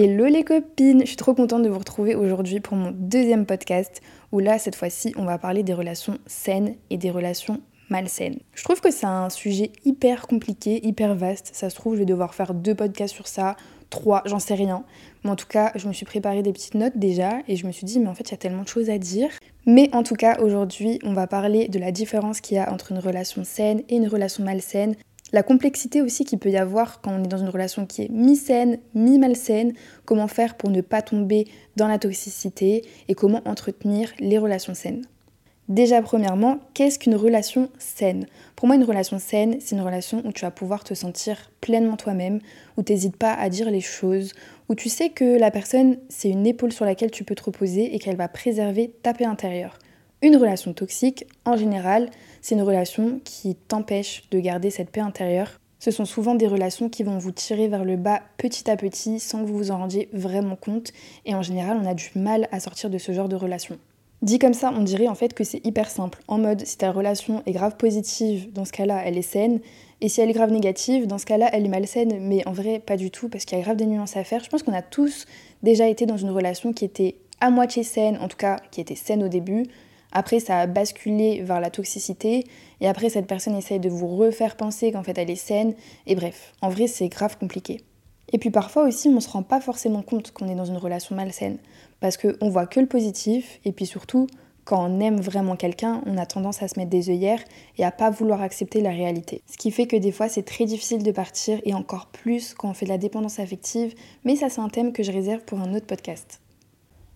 Hello les copines, je suis trop contente de vous retrouver aujourd'hui pour mon deuxième podcast où là cette fois-ci on va parler des relations saines et des relations malsaines. Je trouve que c'est un sujet hyper compliqué, hyper vaste. Ça se trouve je vais devoir faire deux podcasts sur ça, trois, j'en sais rien. Mais en tout cas je me suis préparé des petites notes déjà et je me suis dit mais en fait il y a tellement de choses à dire. Mais en tout cas aujourd'hui on va parler de la différence qu'il y a entre une relation saine et une relation malsaine, la complexité aussi qu'il peut y avoir quand on est dans une relation qui est mi-saine, mi-malsaine, comment faire pour ne pas tomber dans la toxicité et comment entretenir les relations saines. Déjà premièrement, qu'est-ce qu'une relation saine? Pour moi, une relation saine, c'est une relation où tu vas pouvoir te sentir pleinement toi-même, où tu n'hésites pas à dire les choses, où tu sais que la personne, c'est une épaule sur laquelle tu peux te reposer et qu'elle va préserver ta paix intérieure. Une relation toxique, en général, c'est une relation qui t'empêche de garder cette paix intérieure. Ce sont souvent des relations qui vont vous tirer vers le bas petit à petit sans que vous vous en rendiez vraiment compte. Et en général, on a du mal à sortir de ce genre de relation. Dit comme ça, on dirait en fait que c'est hyper simple. En mode, si ta relation est grave positive, dans ce cas-là, elle est saine. Et si elle est grave négative, dans ce cas-là, elle est malsaine. Mais en vrai, pas du tout, parce qu'il y a grave des nuances à faire. Je pense qu'on a tous déjà été dans une relation qui était à moitié saine, en tout cas qui était saine au début, après, ça a basculé vers la toxicité. Et après, cette personne essaye de vous refaire penser qu'en fait, elle est saine. Et bref, en vrai, c'est grave compliqué. Et puis parfois aussi, on ne se rend pas forcément compte qu'on est dans une relation malsaine. Parce qu'on voit que le positif. Et puis surtout, quand on aime vraiment quelqu'un, on a tendance à se mettre des œillères et à pas vouloir accepter la réalité. Ce qui fait que des fois, c'est très difficile de partir. Et encore plus quand on fait de la dépendance affective. Mais ça, c'est un thème que je réserve pour un autre podcast.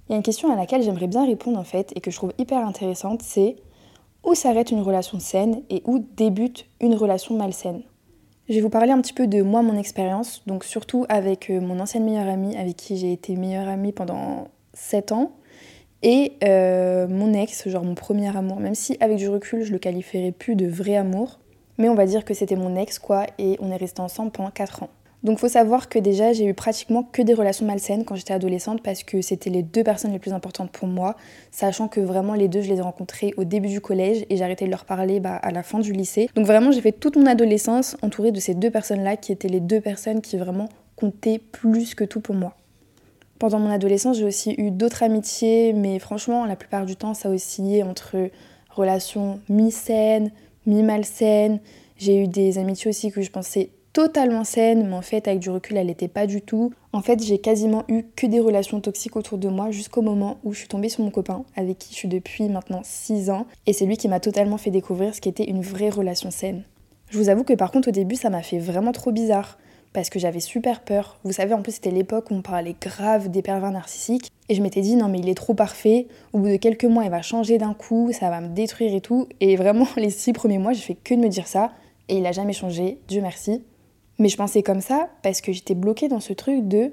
Il y a une question à laquelle j'aimerais bien répondre en fait et que je trouve hyper intéressante, c'est où s'arrête une relation saine et où débute une relation malsaine? Je vais vous parler un petit peu de moi, mon expérience, donc surtout avec euh, mon ancienne meilleure amie avec qui j'ai été meilleure amie pendant 7 ans et euh, mon ex, genre mon premier amour, même si avec du recul je le qualifierais plus de vrai amour, mais on va dire que c'était mon ex quoi et on est resté ensemble pendant 4 ans. Donc faut savoir que déjà j'ai eu pratiquement que des relations malsaines quand j'étais adolescente parce que c'était les deux personnes les plus importantes pour moi, sachant que vraiment les deux je les ai rencontrées au début du collège et j'ai de leur parler bah, à la fin du lycée. Donc vraiment j'ai fait toute mon adolescence entourée de ces deux personnes-là qui étaient les deux personnes qui vraiment comptaient plus que tout pour moi. Pendant mon adolescence j'ai aussi eu d'autres amitiés mais franchement la plupart du temps ça a oscillé entre relations mi-saines, mi-malsaines. J'ai eu des amitiés aussi que je pensais totalement saine, mais en fait, avec du recul, elle n'était pas du tout. En fait, j'ai quasiment eu que des relations toxiques autour de moi jusqu'au moment où je suis tombée sur mon copain, avec qui je suis depuis maintenant 6 ans, et c'est lui qui m'a totalement fait découvrir ce qu'était une vraie relation saine. Je vous avoue que par contre, au début, ça m'a fait vraiment trop bizarre. Parce que j'avais super peur. Vous savez, en plus, c'était l'époque où on parlait grave des pervers narcissiques. Et je m'étais dit, non, mais il est trop parfait. Au bout de quelques mois, il va changer d'un coup, ça va me détruire et tout. Et vraiment, les six premiers mois, j'ai fait que de me dire ça. Et il a jamais changé, Dieu merci. Mais je pensais comme ça parce que j'étais bloquée dans ce truc de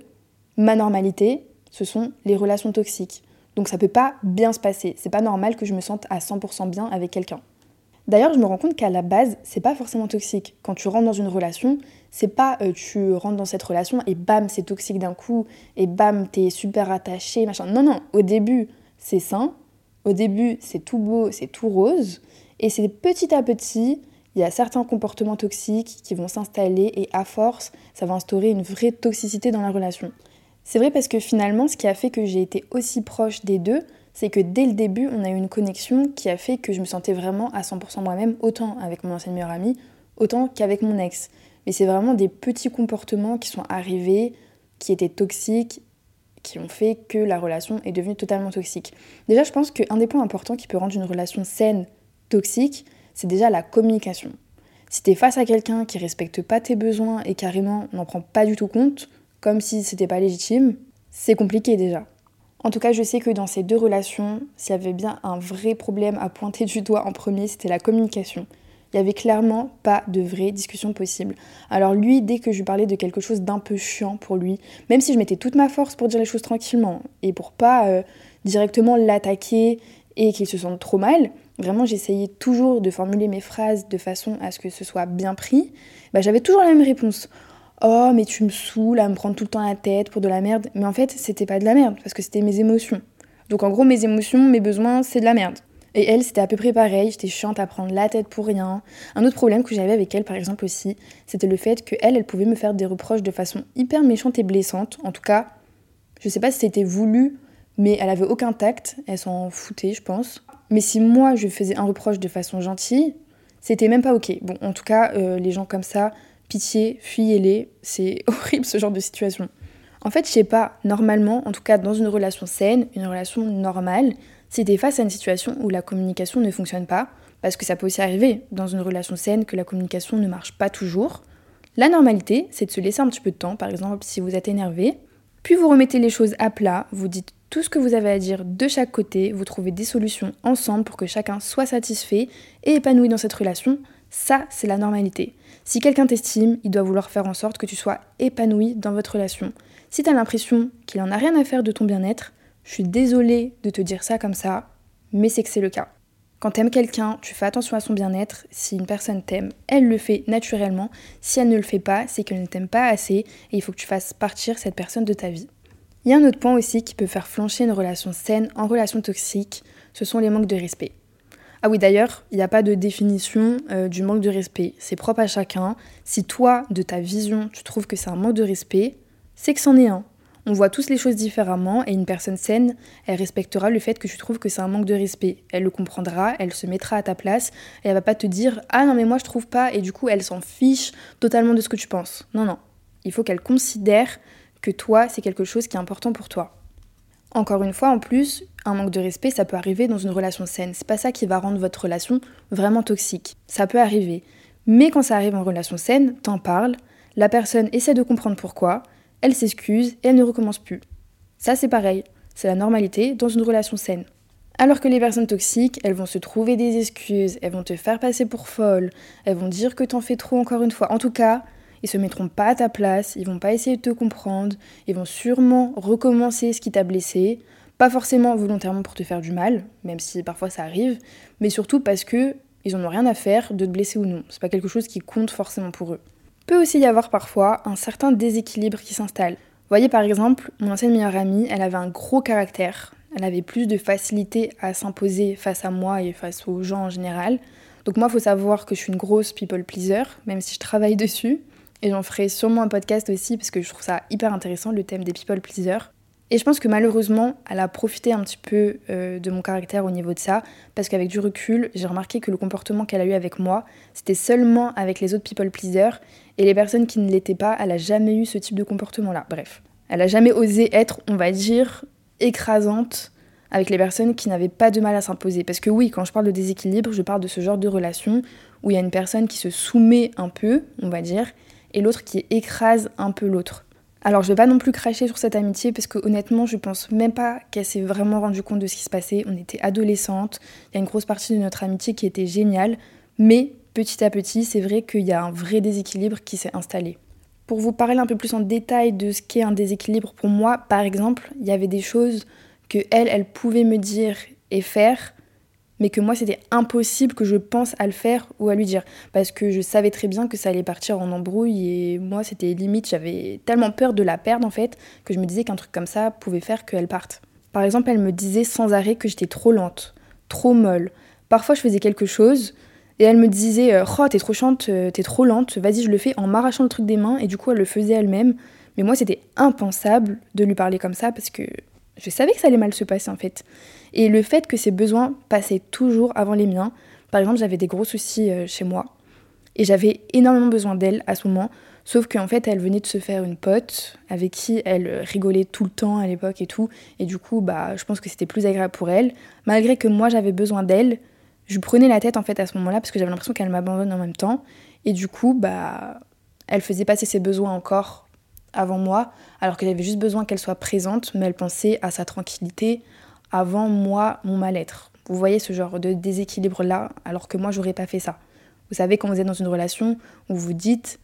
ma normalité, ce sont les relations toxiques. Donc ça peut pas bien se passer. C'est pas normal que je me sente à 100% bien avec quelqu'un. D'ailleurs, je me rends compte qu'à la base, c'est pas forcément toxique. Quand tu rentres dans une relation, c'est pas euh, tu rentres dans cette relation et bam, c'est toxique d'un coup et bam, t'es super attaché, machin. Non, non, au début, c'est sain. Au début, c'est tout beau, c'est tout rose. Et c'est petit à petit, il y a certains comportements toxiques qui vont s'installer et à force, ça va instaurer une vraie toxicité dans la relation. C'est vrai parce que finalement, ce qui a fait que j'ai été aussi proche des deux, c'est que dès le début, on a eu une connexion qui a fait que je me sentais vraiment à 100% moi-même, autant avec mon ancienne meilleure amie, autant qu'avec mon ex. Mais c'est vraiment des petits comportements qui sont arrivés, qui étaient toxiques, qui ont fait que la relation est devenue totalement toxique. Déjà, je pense qu'un des points importants qui peut rendre une relation saine toxique, c'est déjà la communication. Si tu es face à quelqu'un qui respecte pas tes besoins et carrément n'en prend pas du tout compte, comme si c'était pas légitime, c'est compliqué déjà. En tout cas, je sais que dans ces deux relations, s'il y avait bien un vrai problème à pointer du doigt en premier, c'était la communication. Il n'y avait clairement pas de vraie discussion possible. Alors lui, dès que je lui parlais de quelque chose d'un peu chiant pour lui, même si je mettais toute ma force pour dire les choses tranquillement et pour pas euh, directement l'attaquer et qu'il se sente trop mal, vraiment j'essayais toujours de formuler mes phrases de façon à ce que ce soit bien pris, bah, j'avais toujours la même réponse. Oh, mais tu me saoules à me prendre tout le temps la tête pour de la merde. Mais en fait, c'était pas de la merde, parce que c'était mes émotions. Donc en gros, mes émotions, mes besoins, c'est de la merde. Et elle, c'était à peu près pareil, j'étais chiante à prendre la tête pour rien. Un autre problème que j'avais avec elle, par exemple, aussi, c'était le fait qu'elle, elle pouvait me faire des reproches de façon hyper méchante et blessante. En tout cas, je sais pas si c'était voulu, mais elle avait aucun tact, elle s'en foutait, je pense. Mais si moi, je faisais un reproche de façon gentille, c'était même pas ok. Bon, en tout cas, euh, les gens comme ça, pitié, fuyez-les, c'est horrible ce genre de situation. En fait, je sais pas, normalement, en tout cas dans une relation saine, une relation normale, si t'es face à une situation où la communication ne fonctionne pas, parce que ça peut aussi arriver dans une relation saine que la communication ne marche pas toujours, la normalité, c'est de se laisser un petit peu de temps, par exemple si vous êtes énervé, puis vous remettez les choses à plat, vous dites tout ce que vous avez à dire de chaque côté, vous trouvez des solutions ensemble pour que chacun soit satisfait et épanoui dans cette relation. Ça, c'est la normalité. Si quelqu'un t'estime, il doit vouloir faire en sorte que tu sois épanoui dans votre relation. Si t'as l'impression qu'il en a rien à faire de ton bien-être, je suis désolée de te dire ça comme ça, mais c'est que c'est le cas. Quand t'aimes quelqu'un, tu fais attention à son bien-être. Si une personne t'aime, elle le fait naturellement. Si elle ne le fait pas, c'est qu'elle ne t'aime pas assez et il faut que tu fasses partir cette personne de ta vie. Il y a un autre point aussi qui peut faire flancher une relation saine en relation toxique, ce sont les manques de respect. Ah oui, d'ailleurs, il n'y a pas de définition euh, du manque de respect. C'est propre à chacun. Si toi, de ta vision, tu trouves que c'est un manque de respect, c'est que c'en est un. On voit tous les choses différemment et une personne saine, elle respectera le fait que tu trouves que c'est un manque de respect. Elle le comprendra, elle se mettra à ta place et elle va pas te dire "Ah non mais moi je trouve pas" et du coup elle s'en fiche totalement de ce que tu penses. Non non. Il faut qu'elle considère que toi c'est quelque chose qui est important pour toi. Encore une fois, en plus, un manque de respect, ça peut arriver dans une relation saine. C'est pas ça qui va rendre votre relation vraiment toxique. Ça peut arriver. Mais quand ça arrive en relation saine, t'en parles, la personne essaie de comprendre pourquoi, elle s'excuse et elle ne recommence plus. Ça c'est pareil, c'est la normalité dans une relation saine. Alors que les personnes toxiques, elles vont se trouver des excuses, elles vont te faire passer pour folle, elles vont dire que t'en fais trop encore une fois. En tout cas, ils se mettront pas à ta place, ils vont pas essayer de te comprendre, ils vont sûrement recommencer ce qui t'a blessé, pas forcément volontairement pour te faire du mal, même si parfois ça arrive, mais surtout parce que ils en ont rien à faire de te blesser ou non. C'est pas quelque chose qui compte forcément pour eux peut aussi y avoir parfois un certain déséquilibre qui s'installe. Voyez par exemple, mon ancienne meilleure amie, elle avait un gros caractère, elle avait plus de facilité à s'imposer face à moi et face aux gens en général. Donc moi, il faut savoir que je suis une grosse people pleaser, même si je travaille dessus. Et j'en ferai sûrement un podcast aussi parce que je trouve ça hyper intéressant, le thème des people pleasers. Et je pense que malheureusement, elle a profité un petit peu euh, de mon caractère au niveau de ça, parce qu'avec du recul, j'ai remarqué que le comportement qu'elle a eu avec moi, c'était seulement avec les autres people pleasers, et les personnes qui ne l'étaient pas, elle a jamais eu ce type de comportement-là. Bref, elle a jamais osé être, on va dire, écrasante avec les personnes qui n'avaient pas de mal à s'imposer. Parce que oui, quand je parle de déséquilibre, je parle de ce genre de relation où il y a une personne qui se soumet un peu, on va dire, et l'autre qui écrase un peu l'autre. Alors je vais pas non plus cracher sur cette amitié parce que honnêtement je pense même pas qu'elle s'est vraiment rendue compte de ce qui se passait. On était adolescentes, il y a une grosse partie de notre amitié qui était géniale, mais petit à petit c'est vrai qu'il y a un vrai déséquilibre qui s'est installé. Pour vous parler un peu plus en détail de ce qu'est un déséquilibre pour moi, par exemple, il y avait des choses que elle, elle pouvait me dire et faire mais que moi c'était impossible que je pense à le faire ou à lui dire parce que je savais très bien que ça allait partir en embrouille et moi c'était limite j'avais tellement peur de la perdre en fait que je me disais qu'un truc comme ça pouvait faire qu'elle parte. Par exemple, elle me disait sans arrêt que j'étais trop lente, trop molle. Parfois je faisais quelque chose et elle me disait "Oh, t'es trop chante, euh, t'es trop lente, vas-y, je le fais en m'arrachant le truc des mains" et du coup elle le faisait elle-même. Mais moi c'était impensable de lui parler comme ça parce que je savais que ça allait mal se passer en fait. Et le fait que ses besoins passaient toujours avant les miens, par exemple j'avais des gros soucis euh, chez moi. Et j'avais énormément besoin d'elle à ce moment, sauf qu'en fait elle venait de se faire une pote avec qui elle rigolait tout le temps à l'époque et tout, et du coup bah je pense que c'était plus agréable pour elle. Malgré que moi j'avais besoin d'elle, je prenais la tête en fait à ce moment-là parce que j'avais l'impression qu'elle m'abandonne en même temps, et du coup bah elle faisait passer ses besoins encore avant moi, alors que j'avais juste besoin qu'elle soit présente, mais elle pensait à sa tranquillité avant moi, mon mal-être. Vous voyez ce genre de déséquilibre-là, alors que moi, j'aurais pas fait ça. Vous savez, quand vous êtes dans une relation où vous dites,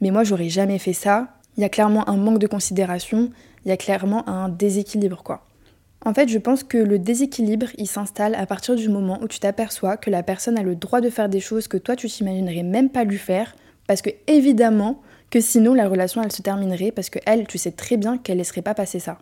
mais moi, j'aurais jamais fait ça, il y a clairement un manque de considération, il y a clairement un déséquilibre, quoi. En fait, je pense que le déséquilibre, il s'installe à partir du moment où tu t'aperçois que la personne a le droit de faire des choses que toi, tu t'imaginerais même pas lui faire, parce que évidemment, que sinon la relation elle se terminerait parce que elle, tu sais très bien qu'elle laisserait pas passer ça.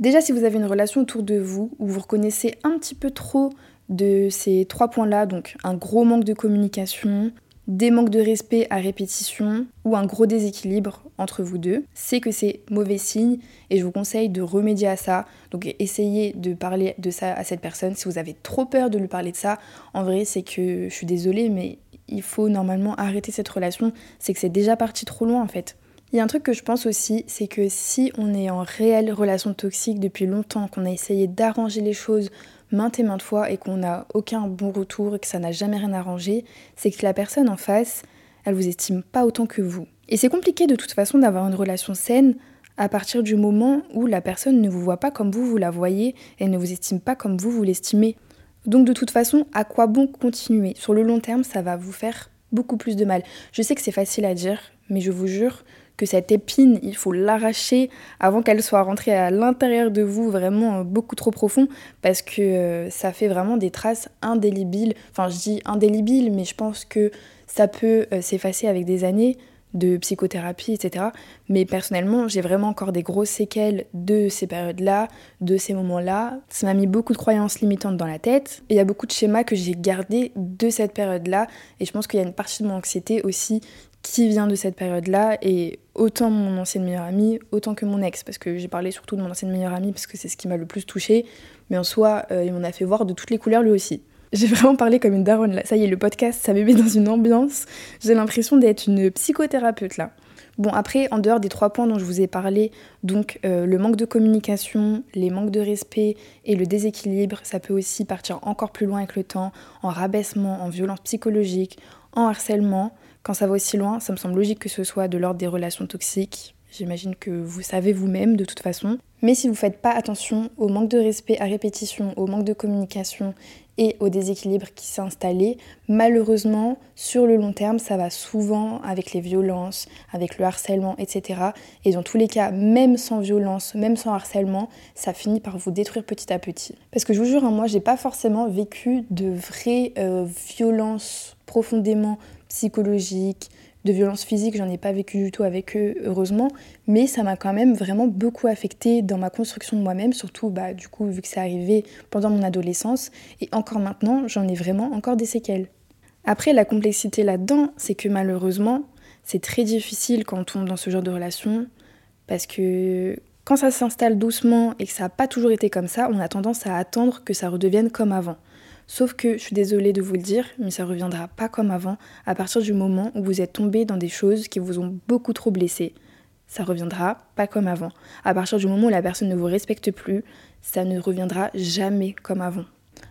Déjà si vous avez une relation autour de vous où vous reconnaissez un petit peu trop de ces trois points-là, donc un gros manque de communication, des manques de respect à répétition ou un gros déséquilibre entre vous deux, c'est que c'est mauvais signe et je vous conseille de remédier à ça. Donc essayez de parler de ça à cette personne. Si vous avez trop peur de lui parler de ça, en vrai c'est que je suis désolée mais il faut normalement arrêter cette relation, c'est que c'est déjà parti trop loin en fait. Il y a un truc que je pense aussi, c'est que si on est en réelle relation toxique depuis longtemps, qu'on a essayé d'arranger les choses maintes et maintes fois et qu'on n'a aucun bon retour et que ça n'a jamais rien arrangé, c'est que la personne en face, elle vous estime pas autant que vous. Et c'est compliqué de toute façon d'avoir une relation saine à partir du moment où la personne ne vous voit pas comme vous vous la voyez et ne vous estime pas comme vous vous l'estimez. Donc de toute façon, à quoi bon continuer? Sur le long terme, ça va vous faire beaucoup plus de mal. Je sais que c'est facile à dire, mais je vous jure cette épine, il faut l'arracher avant qu'elle soit rentrée à l'intérieur de vous, vraiment euh, beaucoup trop profond, parce que euh, ça fait vraiment des traces indélébiles. Enfin, je dis indélébiles, mais je pense que ça peut euh, s'effacer avec des années de psychothérapie, etc. Mais personnellement, j'ai vraiment encore des grosses séquelles de ces périodes-là, de ces moments-là. Ça m'a mis beaucoup de croyances limitantes dans la tête. Et il y a beaucoup de schémas que j'ai gardés de cette période-là. Et je pense qu'il y a une partie de mon anxiété aussi qui vient de cette période-là et autant mon ancienne meilleure amie, autant que mon ex, parce que j'ai parlé surtout de mon ancienne meilleure amie parce que c'est ce qui m'a le plus touchée, mais en soi, euh, il m'en a fait voir de toutes les couleurs lui aussi. J'ai vraiment parlé comme une daronne là, ça y est, le podcast, ça me met dans une ambiance, j'ai l'impression d'être une psychothérapeute là. Bon, après, en dehors des trois points dont je vous ai parlé, donc euh, le manque de communication, les manques de respect et le déséquilibre, ça peut aussi partir encore plus loin avec le temps, en rabaissement, en violence psychologique, en harcèlement. Quand ça va aussi loin, ça me semble logique que ce soit de l'ordre des relations toxiques. J'imagine que vous savez vous-même de toute façon. Mais si vous ne faites pas attention au manque de respect à répétition, au manque de communication et au déséquilibre qui s'est installé, malheureusement, sur le long terme, ça va souvent avec les violences, avec le harcèlement, etc. Et dans tous les cas, même sans violence, même sans harcèlement, ça finit par vous détruire petit à petit. Parce que je vous jure, hein, moi, j'ai pas forcément vécu de vraies euh, violences profondément psychologiques, de violences physiques, j'en ai pas vécu du tout avec eux, heureusement, mais ça m'a quand même vraiment beaucoup affecté dans ma construction de moi-même, surtout bah, du coup vu que c'est arrivé pendant mon adolescence, et encore maintenant, j'en ai vraiment encore des séquelles. Après, la complexité là-dedans, c'est que malheureusement, c'est très difficile quand on tombe dans ce genre de relation, parce que quand ça s'installe doucement et que ça n'a pas toujours été comme ça, on a tendance à attendre que ça redevienne comme avant. Sauf que je suis désolée de vous le dire, mais ça reviendra pas comme avant à partir du moment où vous êtes tombé dans des choses qui vous ont beaucoup trop blessé. Ça reviendra pas comme avant. À partir du moment où la personne ne vous respecte plus, ça ne reviendra jamais comme avant.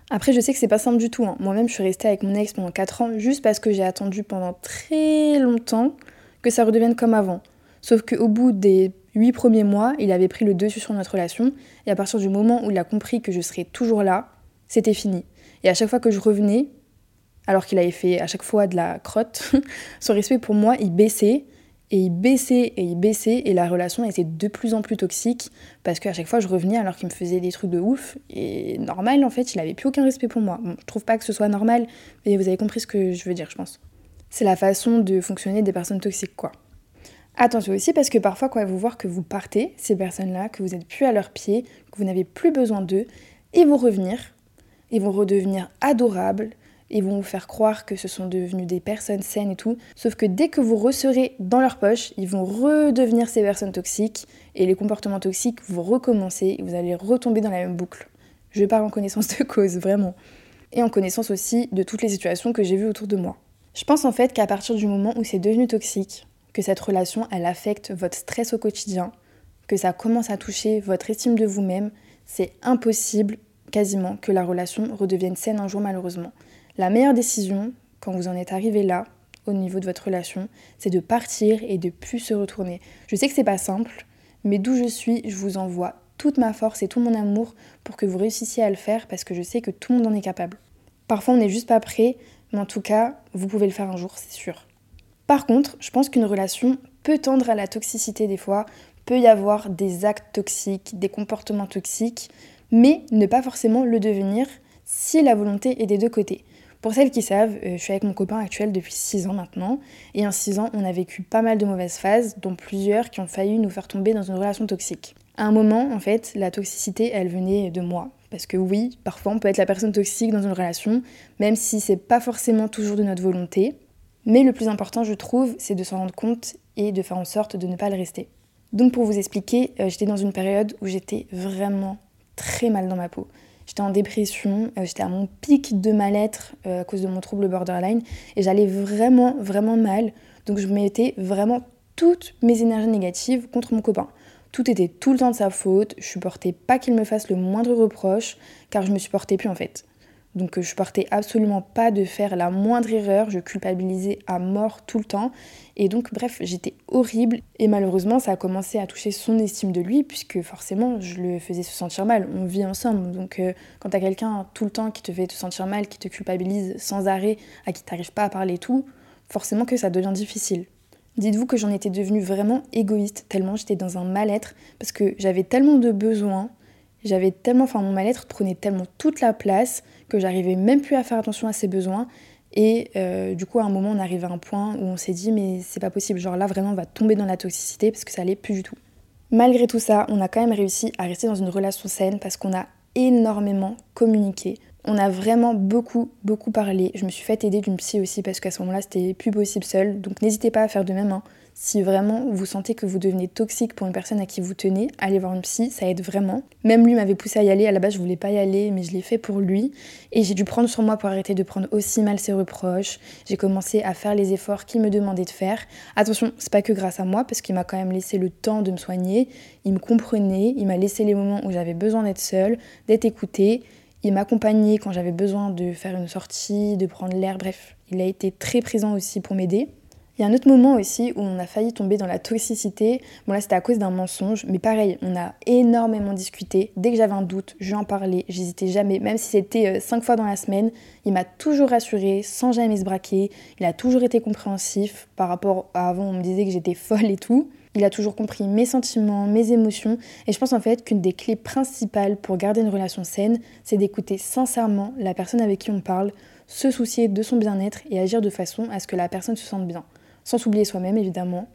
Après, je sais que c'est pas simple du tout. Hein. Moi-même, je suis restée avec mon ex pendant 4 ans juste parce que j'ai attendu pendant très longtemps que ça redevienne comme avant. Sauf qu'au bout des 8 premiers mois, il avait pris le dessus sur notre relation. Et à partir du moment où il a compris que je serais toujours là, c'était fini. Et à chaque fois que je revenais, alors qu'il avait fait à chaque fois de la crotte, son respect pour moi, il baissait. Et il baissait et il baissait et la relation était de plus en plus toxique parce qu'à chaque fois je revenais alors qu'il me faisait des trucs de ouf et normal en fait il avait plus aucun respect pour moi. Bon, je trouve pas que ce soit normal mais vous avez compris ce que je veux dire je pense. C'est la façon de fonctionner des personnes toxiques quoi. Attention aussi parce que parfois quand vous voir que vous partez, ces personnes-là, que vous n'êtes plus à leurs pieds, que vous n'avez plus besoin d'eux, ils vont revenir ils vont redevenir adorables, ils vont vous faire croire que ce sont devenus des personnes saines et tout. Sauf que dès que vous resserez dans leur poche, ils vont redevenir ces personnes toxiques et les comportements toxiques vont recommencer et vous allez retomber dans la même boucle. Je parle en connaissance de cause, vraiment. Et en connaissance aussi de toutes les situations que j'ai vues autour de moi. Je pense en fait qu'à partir du moment où c'est devenu toxique, que cette relation elle affecte votre stress au quotidien, que ça commence à toucher votre estime de vous-même, c'est impossible quasiment que la relation redevienne saine un jour malheureusement. La meilleure décision, quand vous en êtes arrivé là, au niveau de votre relation, c'est de partir et de plus se retourner. Je sais que c'est pas simple, mais d'où je suis, je vous envoie toute ma force et tout mon amour pour que vous réussissiez à le faire parce que je sais que tout le monde en est capable. Parfois on n'est juste pas prêt, mais en tout cas, vous pouvez le faire un jour, c'est sûr. Par contre, je pense qu'une relation peut tendre à la toxicité des fois, peut y avoir des actes toxiques, des comportements toxiques, mais ne pas forcément le devenir si la volonté est des deux côtés. Pour celles qui savent, euh, je suis avec mon copain actuel depuis 6 ans maintenant, et en 6 ans, on a vécu pas mal de mauvaises phases, dont plusieurs qui ont failli nous faire tomber dans une relation toxique. À un moment, en fait, la toxicité, elle venait de moi. Parce que oui, parfois on peut être la personne toxique dans une relation, même si c'est pas forcément toujours de notre volonté. Mais le plus important, je trouve, c'est de s'en rendre compte et de faire en sorte de ne pas le rester. Donc pour vous expliquer, euh, j'étais dans une période où j'étais vraiment très mal dans ma peau. J'étais en dépression, euh, j'étais à mon pic de mal-être euh, à cause de mon trouble borderline et j'allais vraiment, vraiment mal. Donc je mettais vraiment toutes mes énergies négatives contre mon copain. Tout était tout le temps de sa faute, je supportais pas qu'il me fasse le moindre reproche, car je me supportais plus en fait. Donc euh, je supportais absolument pas de faire la moindre erreur, je culpabilisais à mort tout le temps. Et donc bref, j'étais horrible et malheureusement ça a commencé à toucher son estime de lui puisque forcément je le faisais se sentir mal. On vit ensemble, donc euh, quand t'as quelqu'un tout le temps qui te fait te sentir mal, qui te culpabilise sans arrêt, à qui t'arrives pas à parler tout, forcément que ça devient difficile. Dites-vous que j'en étais devenue vraiment égoïste, tellement j'étais dans un mal-être, parce que j'avais tellement de besoins, j'avais tellement, enfin mon mal-être prenait tellement toute la place que j'arrivais même plus à faire attention à ses besoins. Et euh, du coup, à un moment, on arrive à un point où on s'est dit, mais c'est pas possible, genre là vraiment, on va tomber dans la toxicité parce que ça allait plus du tout. Malgré tout ça, on a quand même réussi à rester dans une relation saine parce qu'on a énormément communiqué. On a vraiment beaucoup, beaucoup parlé. Je me suis fait aider d'une psy aussi parce qu'à ce moment-là, c'était plus possible seul. Donc n'hésitez pas à faire de même. Hein. Si vraiment vous sentez que vous devenez toxique pour une personne à qui vous tenez, allez voir une psy, ça aide vraiment. Même lui m'avait poussé à y aller. À la base, je voulais pas y aller, mais je l'ai fait pour lui. Et j'ai dû prendre sur moi pour arrêter de prendre aussi mal ses reproches. J'ai commencé à faire les efforts qu'il me demandait de faire. Attention, c'est pas que grâce à moi parce qu'il m'a quand même laissé le temps de me soigner. Il me comprenait, il m'a laissé les moments où j'avais besoin d'être seule, d'être écoutée. Il m'accompagnait quand j'avais besoin de faire une sortie, de prendre l'air, bref, il a été très présent aussi pour m'aider. Il y a un autre moment aussi où on a failli tomber dans la toxicité. Bon là c'était à cause d'un mensonge, mais pareil, on a énormément discuté. Dès que j'avais un doute, je lui parlais, j'hésitais jamais, même si c'était euh, cinq fois dans la semaine, il m'a toujours rassuré, sans jamais se braquer. Il a toujours été compréhensif par rapport à avant, on me disait que j'étais folle et tout. Il a toujours compris mes sentiments, mes émotions. Et je pense en fait qu'une des clés principales pour garder une relation saine, c'est d'écouter sincèrement la personne avec qui on parle, se soucier de son bien-être et agir de façon à ce que la personne se sente bien. Sans s'oublier soi-même évidemment,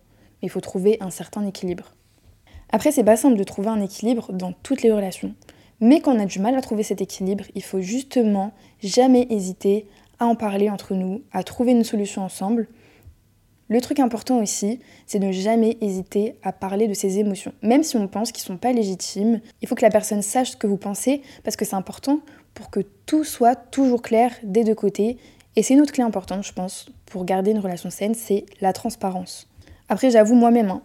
mais il faut trouver un certain équilibre. Après, c'est pas simple de trouver un équilibre dans toutes les relations. Mais quand on a du mal à trouver cet équilibre, il faut justement jamais hésiter à en parler entre nous, à trouver une solution ensemble le truc important aussi, c'est de jamais hésiter à parler de ses émotions. Même si on pense qu'ils ne sont pas légitimes, il faut que la personne sache ce que vous pensez parce que c'est important pour que tout soit toujours clair des deux côtés. Et c'est une autre clé importante, je pense, pour garder une relation saine, c'est la transparence. Après, j'avoue moi-même, hein,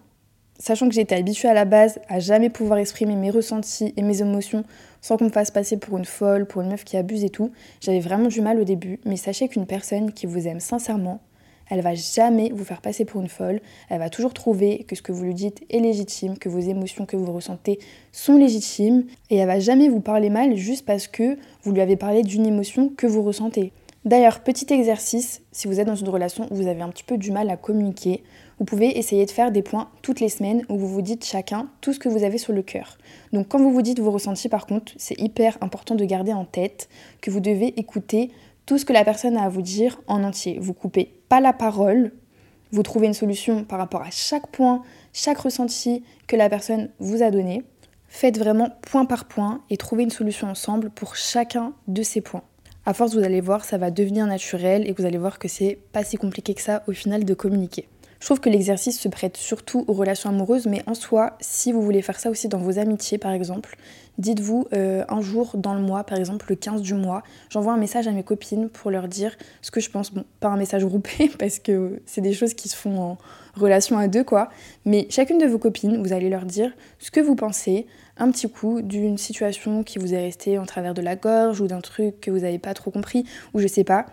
sachant que j'étais habituée à la base à jamais pouvoir exprimer mes ressentis et mes émotions sans qu'on me fasse passer pour une folle, pour une meuf qui abuse et tout, j'avais vraiment du mal au début. Mais sachez qu'une personne qui vous aime sincèrement, elle va jamais vous faire passer pour une folle. Elle va toujours trouver que ce que vous lui dites est légitime, que vos émotions que vous ressentez sont légitimes. Et elle va jamais vous parler mal juste parce que vous lui avez parlé d'une émotion que vous ressentez. D'ailleurs, petit exercice, si vous êtes dans une relation où vous avez un petit peu du mal à communiquer, vous pouvez essayer de faire des points toutes les semaines où vous vous dites chacun tout ce que vous avez sur le cœur. Donc quand vous vous dites vos ressentis par contre, c'est hyper important de garder en tête que vous devez écouter tout ce que la personne a à vous dire en entier. Vous coupez pas la parole, vous trouvez une solution par rapport à chaque point, chaque ressenti que la personne vous a donné. Faites vraiment point par point et trouvez une solution ensemble pour chacun de ces points. À force, vous allez voir, ça va devenir naturel et vous allez voir que c'est pas si compliqué que ça au final de communiquer. Je trouve que l'exercice se prête surtout aux relations amoureuses, mais en soi, si vous voulez faire ça aussi dans vos amitiés par exemple, dites-vous euh, un jour dans le mois, par exemple le 15 du mois, j'envoie un message à mes copines pour leur dire ce que je pense. Bon, pas un message groupé parce que c'est des choses qui se font en relation à deux quoi, mais chacune de vos copines, vous allez leur dire ce que vous pensez, un petit coup d'une situation qui vous est restée en travers de la gorge ou d'un truc que vous n'avez pas trop compris ou je sais pas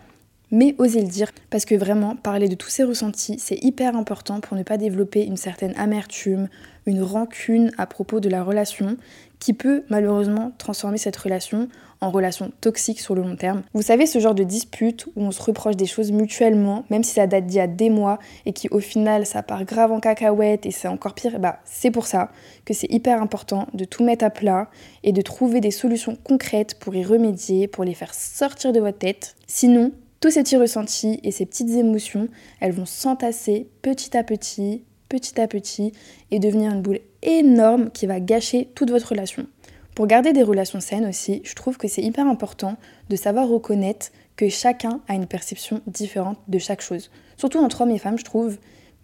mais osez le dire, parce que vraiment, parler de tous ces ressentis, c'est hyper important pour ne pas développer une certaine amertume, une rancune à propos de la relation, qui peut malheureusement transformer cette relation en relation toxique sur le long terme. Vous savez, ce genre de dispute où on se reproche des choses mutuellement, même si ça date d'il y a des mois, et qui au final ça part grave en cacahuète et c'est encore pire, bah c'est pour ça que c'est hyper important de tout mettre à plat et de trouver des solutions concrètes pour y remédier, pour les faire sortir de votre tête. Sinon, tous ces petits ressentis et ces petites émotions, elles vont s'entasser petit à petit, petit à petit, et devenir une boule énorme qui va gâcher toute votre relation. Pour garder des relations saines aussi, je trouve que c'est hyper important de savoir reconnaître que chacun a une perception différente de chaque chose. Surtout entre hommes et femmes, je trouve.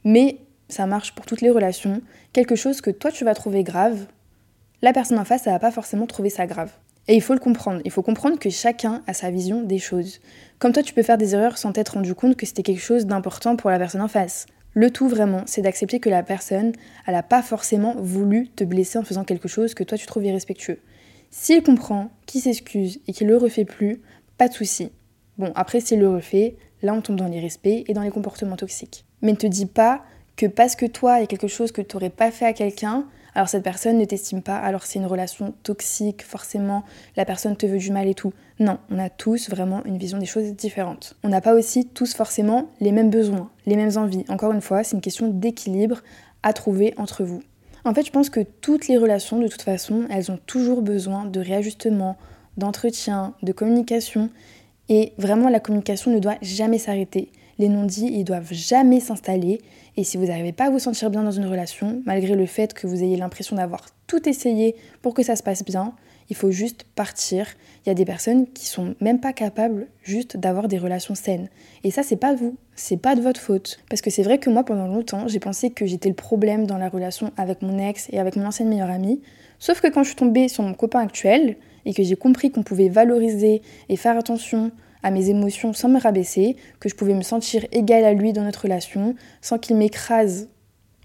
Mais ça marche pour toutes les relations. Quelque chose que toi tu vas trouver grave, la personne en face, elle va pas forcément trouver ça grave. Et il faut le comprendre. Il faut comprendre que chacun a sa vision des choses. Comme toi, tu peux faire des erreurs sans t'être rendu compte que c'était quelque chose d'important pour la personne en face. Le tout vraiment, c'est d'accepter que la personne, elle n'a pas forcément voulu te blesser en faisant quelque chose que toi tu trouves irrespectueux. S'il comprend, qu'il s'excuse et qu'il le refait plus, pas de souci. Bon, après, s'il le refait, là on tombe dans l'irrespect et dans les comportements toxiques. Mais ne te dis pas que parce que toi, il y a quelque chose que tu n'aurais pas fait à quelqu'un, alors cette personne ne t'estime pas, alors c'est une relation toxique, forcément, la personne te veut du mal et tout. Non, on a tous vraiment une vision des choses différentes. On n'a pas aussi tous forcément les mêmes besoins, les mêmes envies. Encore une fois, c'est une question d'équilibre à trouver entre vous. En fait, je pense que toutes les relations, de toute façon, elles ont toujours besoin de réajustement, d'entretien, de communication. Et vraiment, la communication ne doit jamais s'arrêter. Les non-dits, ils doivent jamais s'installer. Et si vous n'arrivez pas à vous sentir bien dans une relation, malgré le fait que vous ayez l'impression d'avoir tout essayé pour que ça se passe bien, il faut juste partir. Il y a des personnes qui sont même pas capables juste d'avoir des relations saines. Et ça, c'est pas vous, c'est pas de votre faute. Parce que c'est vrai que moi, pendant longtemps, j'ai pensé que j'étais le problème dans la relation avec mon ex et avec mon ancienne meilleure amie. Sauf que quand je suis tombée sur mon copain actuel et que j'ai compris qu'on pouvait valoriser et faire attention à mes émotions sans me rabaisser, que je pouvais me sentir égale à lui dans notre relation, sans qu'il m'écrase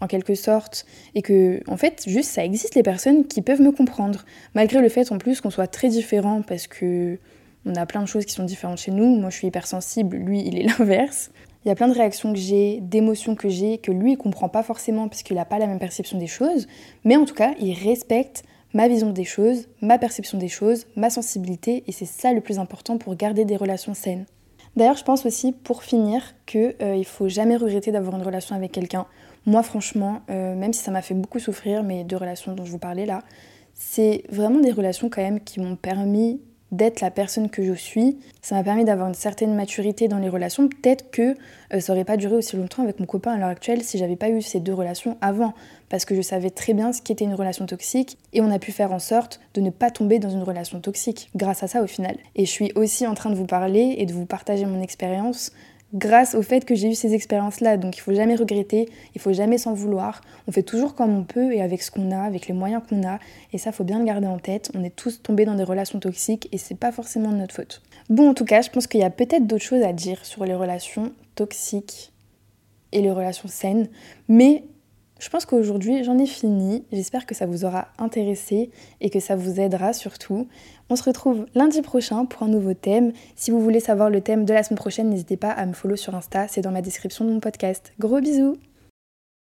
en quelque sorte, et que, en fait, juste ça existe les personnes qui peuvent me comprendre, malgré le fait en plus qu'on soit très différents, parce que on a plein de choses qui sont différentes chez nous. Moi, je suis hypersensible, lui, il est l'inverse. Il y a plein de réactions que j'ai, d'émotions que j'ai, que lui, il comprend pas forcément parce qu'il n'a pas la même perception des choses, mais en tout cas, il respecte ma vision des choses, ma perception des choses, ma sensibilité, et c'est ça le plus important pour garder des relations saines. D'ailleurs, je pense aussi, pour finir, qu'il euh, il faut jamais regretter d'avoir une relation avec quelqu'un. Moi, franchement, euh, même si ça m'a fait beaucoup souffrir, mes deux relations dont je vous parlais là, c'est vraiment des relations quand même qui m'ont permis d'être la personne que je suis. Ça m'a permis d'avoir une certaine maturité dans les relations. Peut-être que euh, ça aurait pas duré aussi longtemps avec mon copain à l'heure actuelle si j'avais pas eu ces deux relations avant, parce que je savais très bien ce qu'était une relation toxique et on a pu faire en sorte de ne pas tomber dans une relation toxique grâce à ça au final. Et je suis aussi en train de vous parler et de vous partager mon expérience grâce au fait que j'ai eu ces expériences-là. Donc il faut jamais regretter, il faut jamais s'en vouloir. On fait toujours comme on peut et avec ce qu'on a, avec les moyens qu'on a. Et ça, faut bien le garder en tête. On est tous tombés dans des relations toxiques et c'est pas forcément de notre faute. Bon, en tout cas, je pense qu'il y a peut-être d'autres choses à dire sur les relations toxiques et les relations saines, mais je pense qu'aujourd'hui j'en ai fini. J'espère que ça vous aura intéressé et que ça vous aidera surtout. On se retrouve lundi prochain pour un nouveau thème. Si vous voulez savoir le thème de la semaine prochaine, n'hésitez pas à me follow sur Insta, c'est dans ma description de mon podcast. Gros bisous